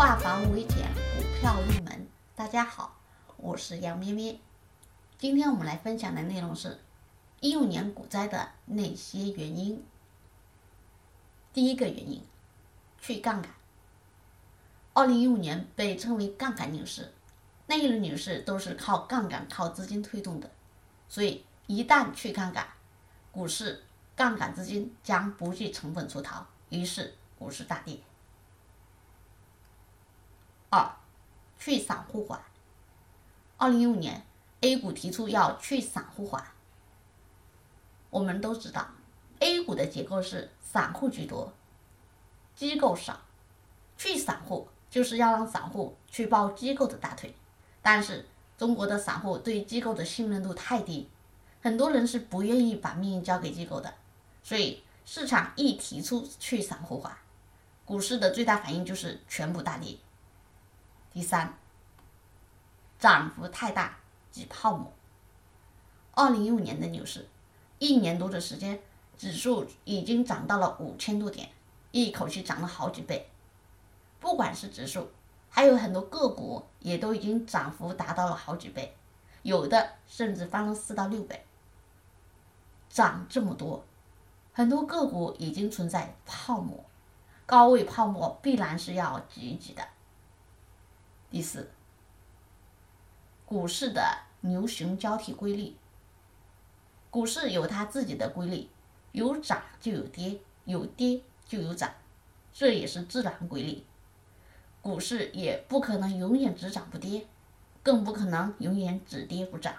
化繁为简，股票入门。大家好，我是杨咩咩。今天我们来分享的内容是一五年股灾的那些原因。第一个原因，去杠杆。二零一五年被称为杠杆牛市，那一轮牛市都是靠杠杆、靠资金推动的，所以一旦去杠杆，股市杠杆资金将不计成本出逃，于是股市大跌。二，去散户化。二零一五年，A 股提出要去散户化。我们都知道，A 股的结构是散户居多，机构少。去散户就是要让散户去抱机构的大腿，但是中国的散户对机构的信任度太低，很多人是不愿意把命运交给机构的，所以市场一提出去散户化，股市的最大反应就是全部大跌。第三，涨幅太大挤泡沫。二零一五年的牛市，一年多的时间，指数已经涨到了五千多点，一口气涨了好几倍。不管是指数，还有很多个股也都已经涨幅达到了好几倍，有的甚至翻了四到六倍。涨这么多，很多个股已经存在泡沫，高位泡沫必然是要挤一挤的。第四，股市的牛熊交替规律。股市有它自己的规律，有涨就有跌，有跌就有涨，这也是自然规律。股市也不可能永远只涨不跌，更不可能永远只跌不涨，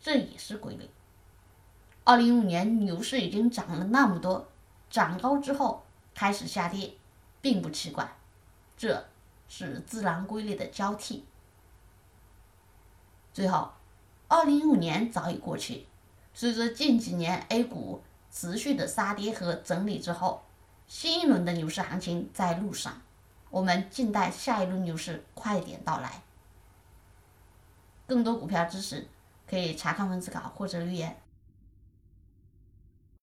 这也是规律。二零一五年牛市已经涨了那么多，涨高之后开始下跌，并不奇怪，这。是自然规律的交替。最后，二零一五年早已过去，随着近几年 A 股持续的杀跌和整理之后，新一轮的牛市行情在路上，我们静待下一轮牛市快点到来。更多股票知识可以查看文字稿或者留言。